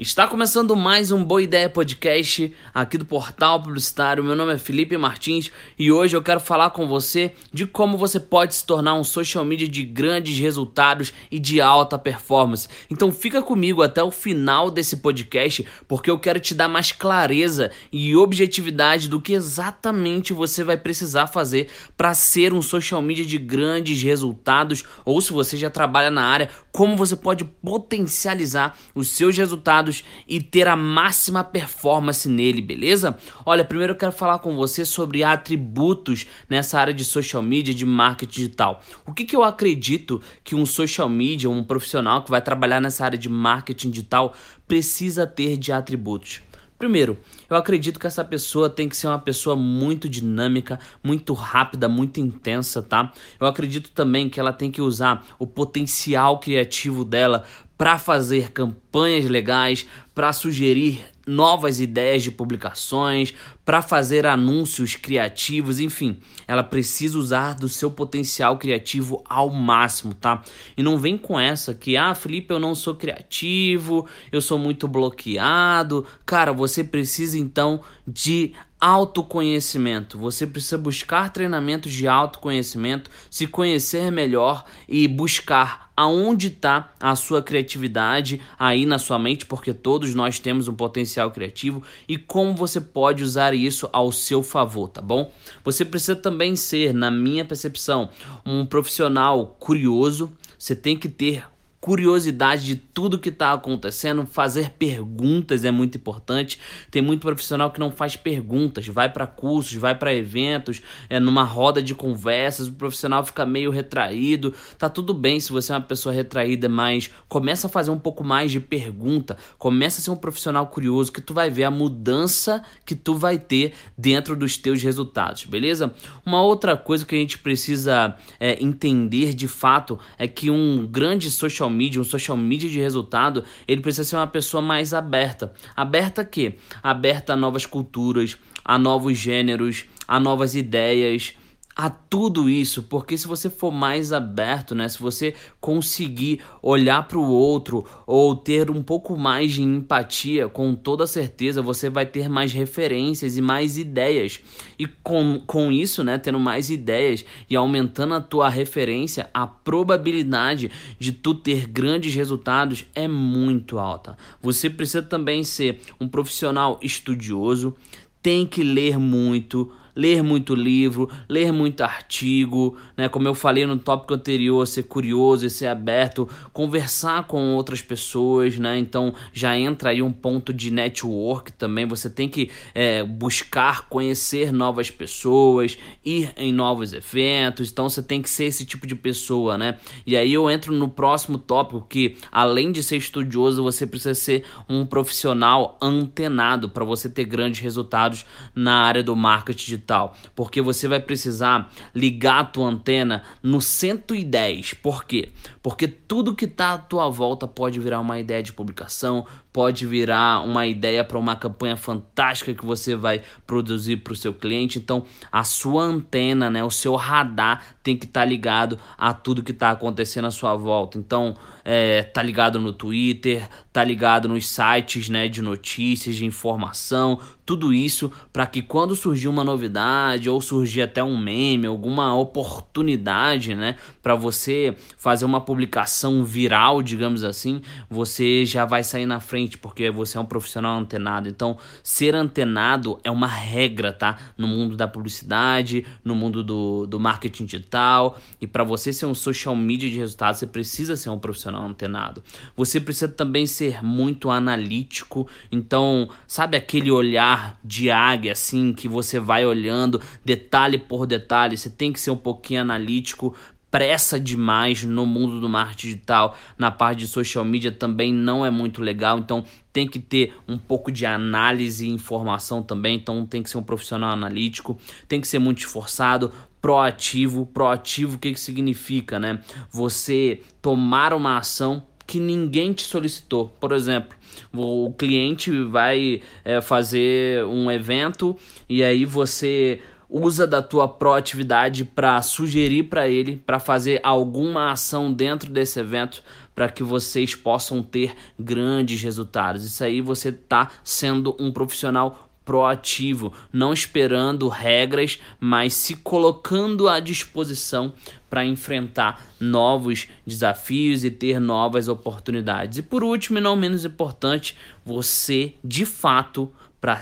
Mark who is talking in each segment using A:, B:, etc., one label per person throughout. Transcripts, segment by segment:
A: Está começando mais um Boa Ideia Podcast aqui do Portal Publicitário. Meu nome é Felipe Martins e hoje eu quero falar com você de como você pode se tornar um social media de grandes resultados e de alta performance. Então fica comigo até o final desse podcast porque eu quero te dar mais clareza e objetividade do que exatamente você vai precisar fazer para ser um social media de grandes resultados ou se você já trabalha na área, como você pode potencializar os seus resultados dados e ter a máxima performance nele, beleza? Olha, primeiro eu quero falar com você sobre atributos nessa área de social media, de marketing digital. O que, que eu acredito que um social media, um profissional que vai trabalhar nessa área de marketing digital precisa ter de atributos? Primeiro, eu acredito que essa pessoa tem que ser uma pessoa muito dinâmica, muito rápida, muito intensa, tá? Eu acredito também que ela tem que usar o potencial criativo dela para fazer campanhas legais, para sugerir novas ideias de publicações, para fazer anúncios criativos, enfim, ela precisa usar do seu potencial criativo ao máximo, tá? E não vem com essa que, ah, Felipe, eu não sou criativo, eu sou muito bloqueado. Cara, você precisa então de autoconhecimento. Você precisa buscar treinamentos de autoconhecimento, se conhecer melhor e buscar aonde está a sua criatividade aí na sua mente, porque todos nós temos um potencial criativo e como você pode usar isso ao seu favor, tá bom? Você precisa também ser, na minha percepção, um profissional curioso. Você tem que ter curiosidade de tudo que está acontecendo, fazer perguntas é muito importante. Tem muito profissional que não faz perguntas, vai para cursos, vai para eventos, é numa roda de conversas, o profissional fica meio retraído. Tá tudo bem se você é uma pessoa retraída, mas começa a fazer um pouco mais de pergunta, começa a ser um profissional curioso que tu vai ver a mudança que tu vai ter dentro dos teus resultados, beleza? Uma outra coisa que a gente precisa é, entender de fato é que um grande social social media, um social media de resultado, ele precisa ser uma pessoa mais aberta. Aberta a quê? Aberta a novas culturas, a novos gêneros, a novas ideias, a tudo isso, porque se você for mais aberto, né, se você conseguir olhar para o outro ou ter um pouco mais de empatia, com toda certeza você vai ter mais referências e mais ideias. E com, com isso, né, tendo mais ideias e aumentando a tua referência, a probabilidade de tu ter grandes resultados é muito alta. Você precisa também ser um profissional estudioso, tem que ler muito, ler muito livro, ler muito artigo, né? Como eu falei no tópico anterior, ser curioso e ser aberto, conversar com outras pessoas, né? Então já entra aí um ponto de network também. Você tem que é, buscar conhecer novas pessoas, ir em novos eventos. Então você tem que ser esse tipo de pessoa, né? E aí eu entro no próximo tópico que além de ser estudioso, você precisa ser um profissional antenado para você ter grandes resultados na área do marketing digital, porque você vai precisar ligar a tua antena no 110. Por quê? Porque tudo que está à tua volta pode virar uma ideia de publicação, pode virar uma ideia para uma campanha fantástica que você vai produzir para o seu cliente. Então, a sua antena, né, o seu radar tem que estar tá ligado a tudo que está acontecendo à sua volta. Então, é, tá ligado no Twitter, tá ligado nos sites, né, de notícias, de informação, tudo isso para que quando surgir uma novidade ou surgir até um meme, alguma oportunidade, né, para você fazer uma publicação viral, digamos assim, você já vai sair na frente porque você é um profissional antenado. Então, ser antenado é uma regra, tá? No mundo da publicidade, no mundo do, do marketing digital e para você ser um social media de resultados, você precisa ser um profissional antenado. Você precisa também ser muito analítico. Então, sabe aquele olhar de águia, assim, que você vai olhando detalhe por detalhe. Você tem que ser um pouquinho analítico. Pressa demais no mundo do marketing digital, na parte de social media também não é muito legal. Então, tem que ter um pouco de análise e informação também. Então, tem que ser um profissional analítico, tem que ser muito esforçado, proativo. Proativo, o que, que significa, né? Você tomar uma ação que ninguém te solicitou. Por exemplo, o cliente vai é, fazer um evento e aí você usa da tua proatividade para sugerir para ele para fazer alguma ação dentro desse evento para que vocês possam ter grandes resultados. Isso aí você está sendo um profissional proativo, não esperando regras, mas se colocando à disposição para enfrentar novos desafios e ter novas oportunidades. E por último, e não menos importante, você de fato para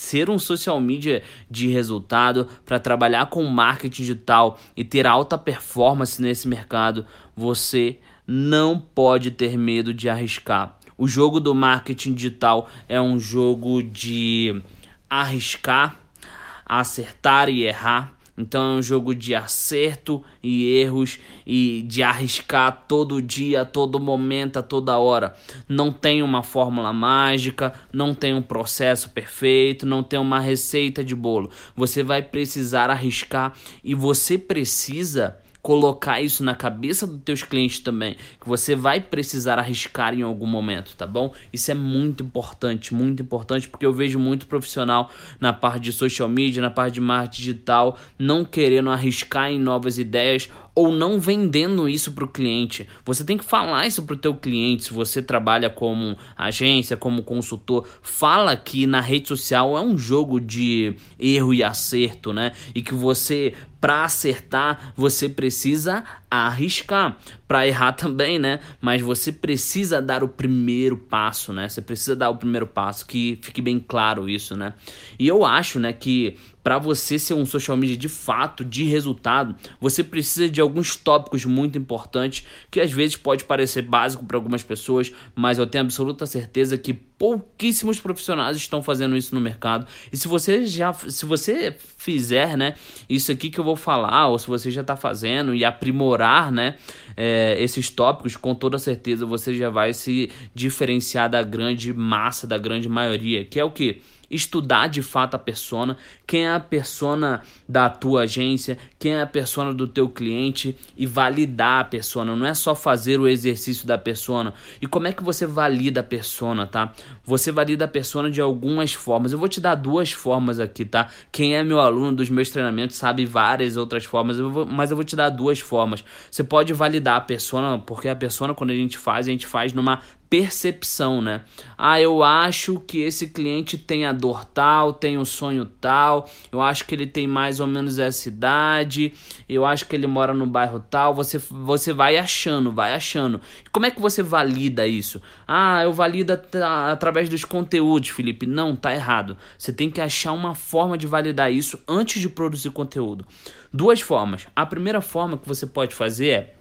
A: ser um social media de resultado, para trabalhar com marketing digital e ter alta performance nesse mercado, você não pode ter medo de arriscar. O jogo do marketing digital é um jogo de arriscar, acertar e errar. Então é um jogo de acerto e erros e de arriscar todo dia, todo momento, a toda hora. Não tem uma fórmula mágica, não tem um processo perfeito, não tem uma receita de bolo. Você vai precisar arriscar e você precisa colocar isso na cabeça dos teus clientes também, que você vai precisar arriscar em algum momento, tá bom? Isso é muito importante, muito importante, porque eu vejo muito profissional na parte de social media, na parte de marketing digital, não querendo arriscar em novas ideias ou não vendendo isso para o cliente. Você tem que falar isso para o teu cliente. Se você trabalha como agência, como consultor, fala que na rede social é um jogo de erro e acerto, né? E que você para acertar, você precisa arriscar. Para errar também, né? Mas você precisa dar o primeiro passo, né? Você precisa dar o primeiro passo, que fique bem claro isso, né? E eu acho, né, que para você ser um social media de fato, de resultado, você precisa de alguns tópicos muito importantes que às vezes pode parecer básico para algumas pessoas, mas eu tenho absoluta certeza que pouquíssimos profissionais estão fazendo isso no mercado. E se você já, se você fizer, né, isso aqui que eu vou falar, ou se você já está fazendo e aprimorar, né, é, esses tópicos, com toda certeza você já vai se diferenciar da grande massa, da grande maioria, que é o que? Estudar de fato a persona, quem é a persona da tua agência, quem é a persona do teu cliente e validar a persona. Não é só fazer o exercício da persona. E como é que você valida a persona, tá? Você valida a persona de algumas formas. Eu vou te dar duas formas aqui, tá? Quem é meu aluno dos meus treinamentos sabe várias outras formas, eu vou, mas eu vou te dar duas formas. Você pode validar a persona, porque a persona quando a gente faz, a gente faz numa percepção, né? Ah, eu acho que esse cliente tem a dor tal, tem o um sonho tal, eu acho que ele tem mais ou menos essa idade, eu acho que ele mora no bairro tal. Você, você vai achando, vai achando. Como é que você valida isso? Ah, eu valido através dos conteúdos, Felipe. Não, tá errado. Você tem que achar uma forma de validar isso antes de produzir conteúdo. Duas formas. A primeira forma que você pode fazer é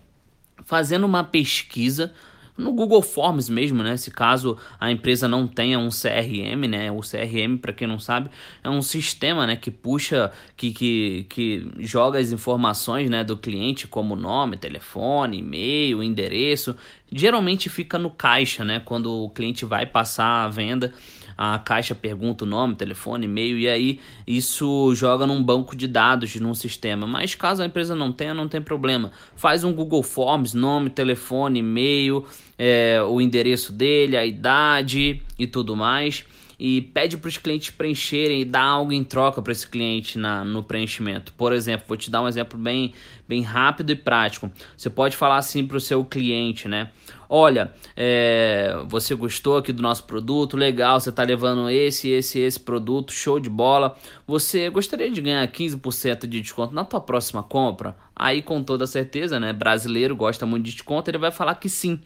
A: fazendo uma pesquisa no Google Forms mesmo, né? Se caso a empresa não tenha um CRM, né? O CRM, para quem não sabe, é um sistema, né? Que puxa, que, que, que joga as informações, né? Do cliente, como nome, telefone, e-mail, endereço. Geralmente fica no caixa, né? Quando o cliente vai passar a venda a caixa pergunta o nome, telefone, e-mail, e aí isso joga num banco de dados, num sistema. Mas caso a empresa não tenha, não tem problema. Faz um Google Forms, nome, telefone, e-mail, é, o endereço dele, a idade e tudo mais e pede para os clientes preencherem e dá algo em troca para esse cliente na, no preenchimento. Por exemplo, vou te dar um exemplo bem, bem rápido e prático. Você pode falar assim para o seu cliente, né? Olha, é, você gostou aqui do nosso produto, legal, você está levando esse, esse, esse produto, show de bola. Você gostaria de ganhar 15% de desconto na tua próxima compra? Aí, com toda certeza, né? Brasileiro gosta muito de desconto, ele vai falar que sim.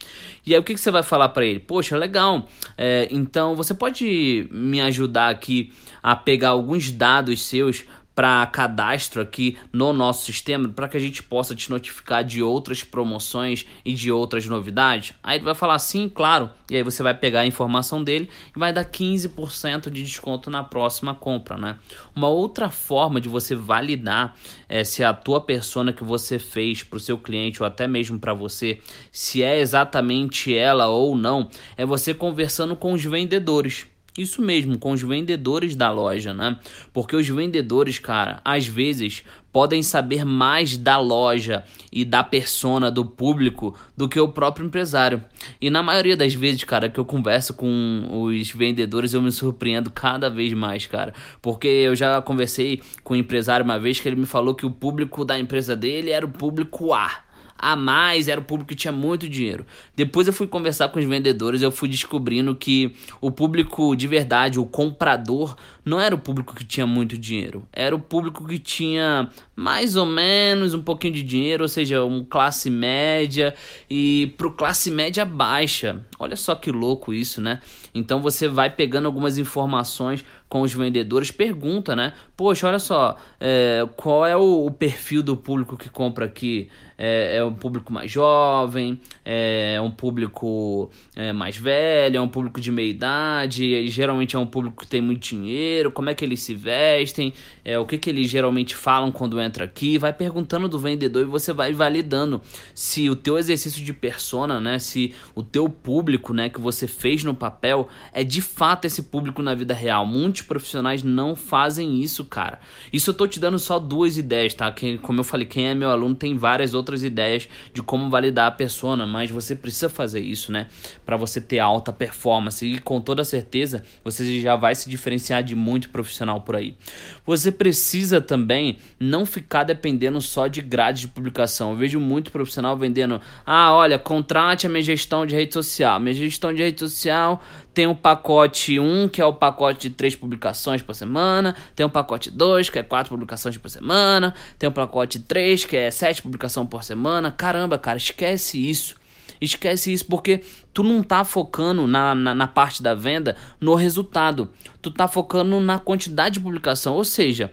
A: E aí, o que, que você vai falar para ele? Poxa, legal. É, então, você pode me ajudar aqui a pegar alguns dados seus para cadastro aqui no nosso sistema para que a gente possa te notificar de outras promoções e de outras novidades? Aí ele vai falar sim, claro. E aí você vai pegar a informação dele e vai dar 15% de desconto na próxima compra, né? Uma outra forma de você validar é, se a tua persona que você fez para o seu cliente ou até mesmo para você, se é exatamente ela ou não, é você conversando com os vendedores. Isso mesmo, com os vendedores da loja, né? Porque os vendedores, cara, às vezes podem saber mais da loja e da persona do público do que o próprio empresário. E na maioria das vezes, cara, que eu converso com os vendedores, eu me surpreendo cada vez mais, cara. Porque eu já conversei com um empresário uma vez que ele me falou que o público da empresa dele era o público A a mais, era o público que tinha muito dinheiro. Depois eu fui conversar com os vendedores, eu fui descobrindo que o público de verdade, o comprador, não era o público que tinha muito dinheiro, era o público que tinha mais ou menos um pouquinho de dinheiro, ou seja, um classe média e pro classe média baixa. Olha só que louco isso, né? Então você vai pegando algumas informações com os vendedores, pergunta, né? Poxa, olha só, é, qual é o, o, perfil do público que compra aqui? É, é um público mais jovem? É um público é, mais velho? É um público de meia idade? Geralmente é um público que tem muito dinheiro? Como é que eles se vestem? É, o que, que eles geralmente falam quando entra aqui? Vai perguntando do vendedor e você vai validando se o teu exercício de persona, né? Se o teu público, né, que você fez no papel é de fato esse público na vida real. Muitos profissionais não fazem isso, cara. Isso eu tô te dando só duas ideias, tá? Quem, como eu falei, quem é meu aluno tem várias outras ideias de como validar a persona, mas você precisa fazer isso, né? Para você ter alta performance e com toda certeza você já vai se diferenciar de muito profissional por aí. Você precisa também não ficar dependendo só de grade de publicação. Eu vejo muito profissional vendendo: "Ah, olha, contrate a minha gestão de rede social. Minha gestão de rede social tem um pacote 1, que é o pacote de 3 publicações por semana. Tem um pacote 2, que é 4 publicações por semana. Tem um pacote 3, que é 7 publicações por semana. Caramba, cara, esquece isso. Esquece isso porque tu não tá focando na, na, na, parte da venda no resultado. Tu tá focando na quantidade de publicação. Ou seja,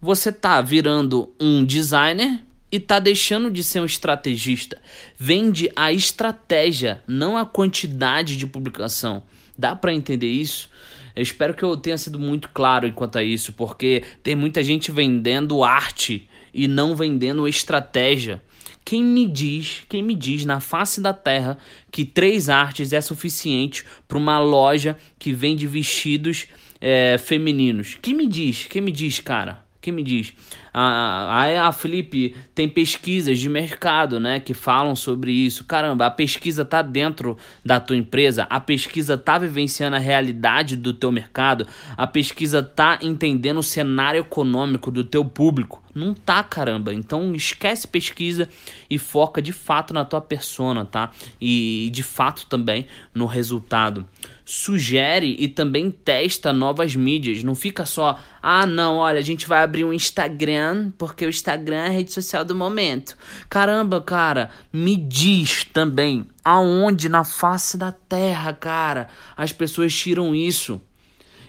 A: você tá virando um designer e tá deixando de ser um estrategista. Vende a estratégia, não a quantidade de publicação. Dá para entender isso? Eu espero que eu tenha sido muito claro enquanto a isso, porque tem muita gente vendendo arte e não vendendo estratégia. Quem me diz, quem me diz na face da terra que três artes é suficiente para uma loja que vende vestidos é, femininos? Quem me diz? Quem me diz, cara? Quem me diz? Ah, ah, Felipe, tem pesquisas de mercado, né, que falam sobre isso. Caramba, a pesquisa tá dentro da tua empresa, a pesquisa tá vivenciando a realidade do teu mercado, a pesquisa tá entendendo o cenário econômico do teu público. Não tá, caramba. Então esquece pesquisa e foca de fato na tua persona, tá? E de fato também no resultado sugere e também testa novas mídias. Não fica só, ah, não, olha, a gente vai abrir um Instagram porque o Instagram é a rede social do momento. Caramba, cara, me diz também aonde na face da terra, cara, as pessoas tiram isso.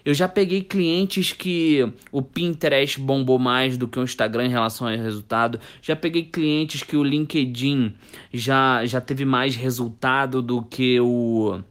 A: Eu já peguei clientes que o Pinterest bombou mais do que o Instagram em relação ao resultado. Já peguei clientes que o LinkedIn já, já teve mais resultado do que o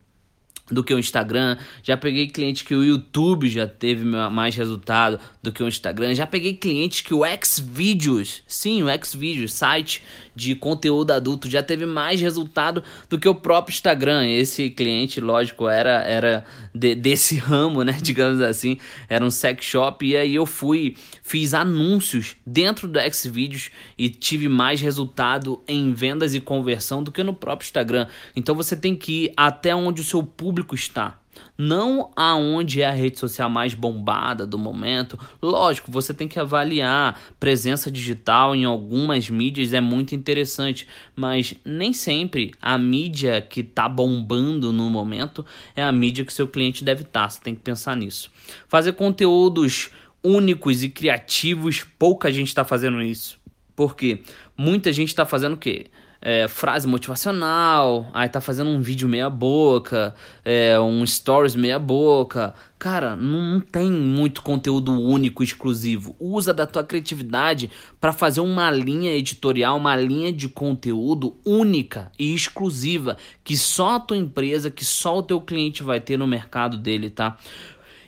A: do que o Instagram. Já peguei clientes que o YouTube já teve mais resultado do que o Instagram. Já peguei clientes que o Xvideos, sim, o Xvideos, site de conteúdo adulto, já teve mais resultado do que o próprio Instagram. Esse cliente, lógico, era era de, desse ramo, né, digamos assim, era um sex shop e aí eu fui, fiz anúncios dentro do Xvideos e tive mais resultado em vendas e conversão do que no próprio Instagram. Então você tem que ir até onde o seu público está não aonde é a rede social mais bombada do momento. Lógico, você tem que avaliar presença digital em algumas mídias é muito interessante, mas nem sempre a mídia que está bombando no momento é a mídia que seu cliente deve estar. Tá. Você tem que pensar nisso. Fazer conteúdos únicos e criativos, pouca gente está fazendo isso. Por quê? Muita gente está fazendo o quê? É, frase motivacional, aí tá fazendo um vídeo meia boca, é, um stories meia boca. Cara, não tem muito conteúdo único, exclusivo. Usa da tua criatividade para fazer uma linha editorial, uma linha de conteúdo única e exclusiva, que só a tua empresa, que só o teu cliente vai ter no mercado dele, tá?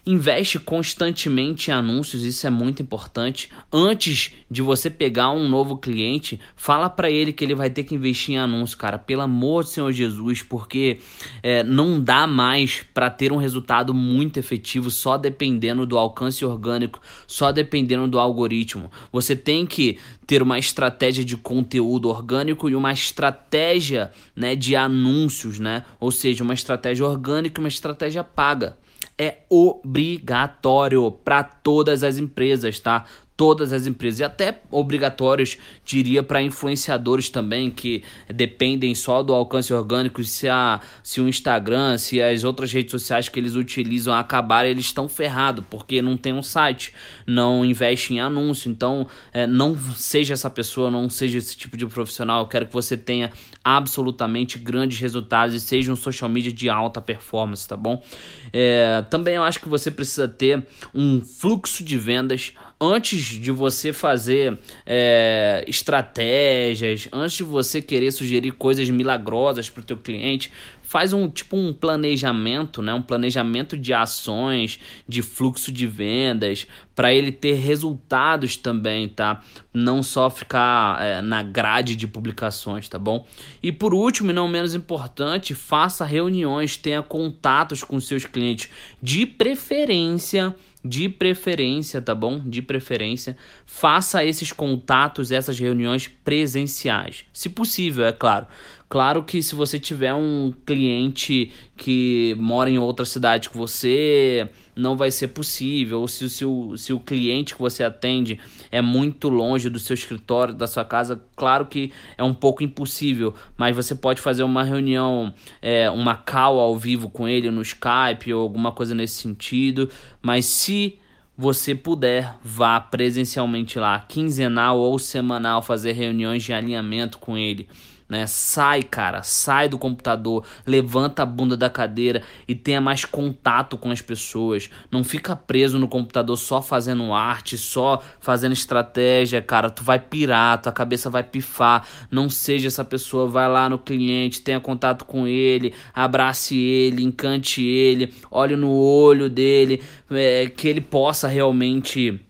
A: Investe constantemente em anúncios, isso é muito importante. Antes de você pegar um novo cliente, fala para ele que ele vai ter que investir em anúncio, cara. Pelo amor do Senhor Jesus, porque é, não dá mais para ter um resultado muito efetivo só dependendo do alcance orgânico, só dependendo do algoritmo. Você tem que ter uma estratégia de conteúdo orgânico e uma estratégia né, de anúncios, né? Ou seja, uma estratégia orgânica e uma estratégia paga é obrigatório para todas as empresas, tá? Todas as empresas e até obrigatórios, diria, para influenciadores também que dependem só do alcance orgânico. Se, a, se o Instagram, se as outras redes sociais que eles utilizam acabarem, eles estão ferrados porque não tem um site, não investe em anúncio. Então, é, não seja essa pessoa, não seja esse tipo de profissional. Eu quero que você tenha absolutamente grandes resultados e seja um social media de alta performance, tá bom? É, também eu acho que você precisa ter um fluxo de vendas antes de você fazer é, estratégias, antes de você querer sugerir coisas milagrosas para o teu cliente, faz um tipo um planejamento, né? Um planejamento de ações, de fluxo de vendas, para ele ter resultados também, tá? Não só ficar é, na grade de publicações, tá bom? E por último, e não menos importante, faça reuniões, tenha contatos com seus clientes, de preferência de preferência, tá bom? De preferência, faça esses contatos, essas reuniões presenciais, se possível, é claro. Claro que se você tiver um cliente que mora em outra cidade que você, não vai ser possível. Ou se, se, o, se o cliente que você atende é muito longe do seu escritório, da sua casa, claro que é um pouco impossível. Mas você pode fazer uma reunião, é, uma call ao vivo com ele no Skype ou alguma coisa nesse sentido. Mas se você puder, vá presencialmente lá, quinzenal ou semanal, fazer reuniões de alinhamento com ele né? Sai, cara, sai do computador, levanta a bunda da cadeira e tenha mais contato com as pessoas. Não fica preso no computador só fazendo arte, só fazendo estratégia, cara. Tu vai pirar, tua cabeça vai pifar. Não seja essa pessoa, vai lá no cliente, tenha contato com ele, abrace ele, encante ele, olhe no olho dele, é, que ele possa realmente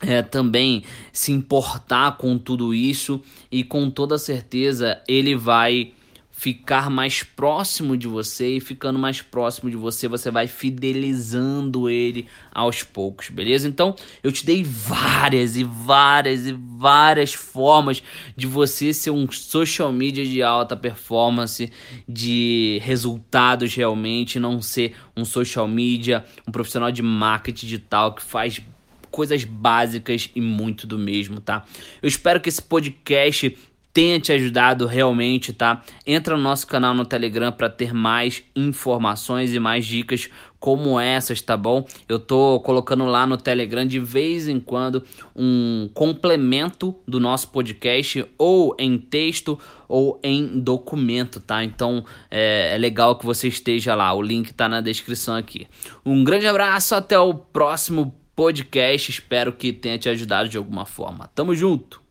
A: é, também se importar com tudo isso e com toda certeza ele vai ficar mais próximo de você e ficando mais próximo de você, você vai fidelizando ele aos poucos, beleza? Então, eu te dei várias e várias e várias formas de você ser um social media de alta performance, de resultados realmente, não ser um social media, um profissional de marketing digital que faz coisas básicas e muito do mesmo, tá? Eu espero que esse podcast tenha te ajudado realmente, tá? Entra no nosso canal no Telegram para ter mais informações e mais dicas como essas, tá bom? Eu tô colocando lá no Telegram de vez em quando um complemento do nosso podcast, ou em texto ou em documento, tá? Então é, é legal que você esteja lá. O link tá na descrição aqui. Um grande abraço, até o próximo podcast. Espero que tenha te ajudado de alguma forma. Tamo junto!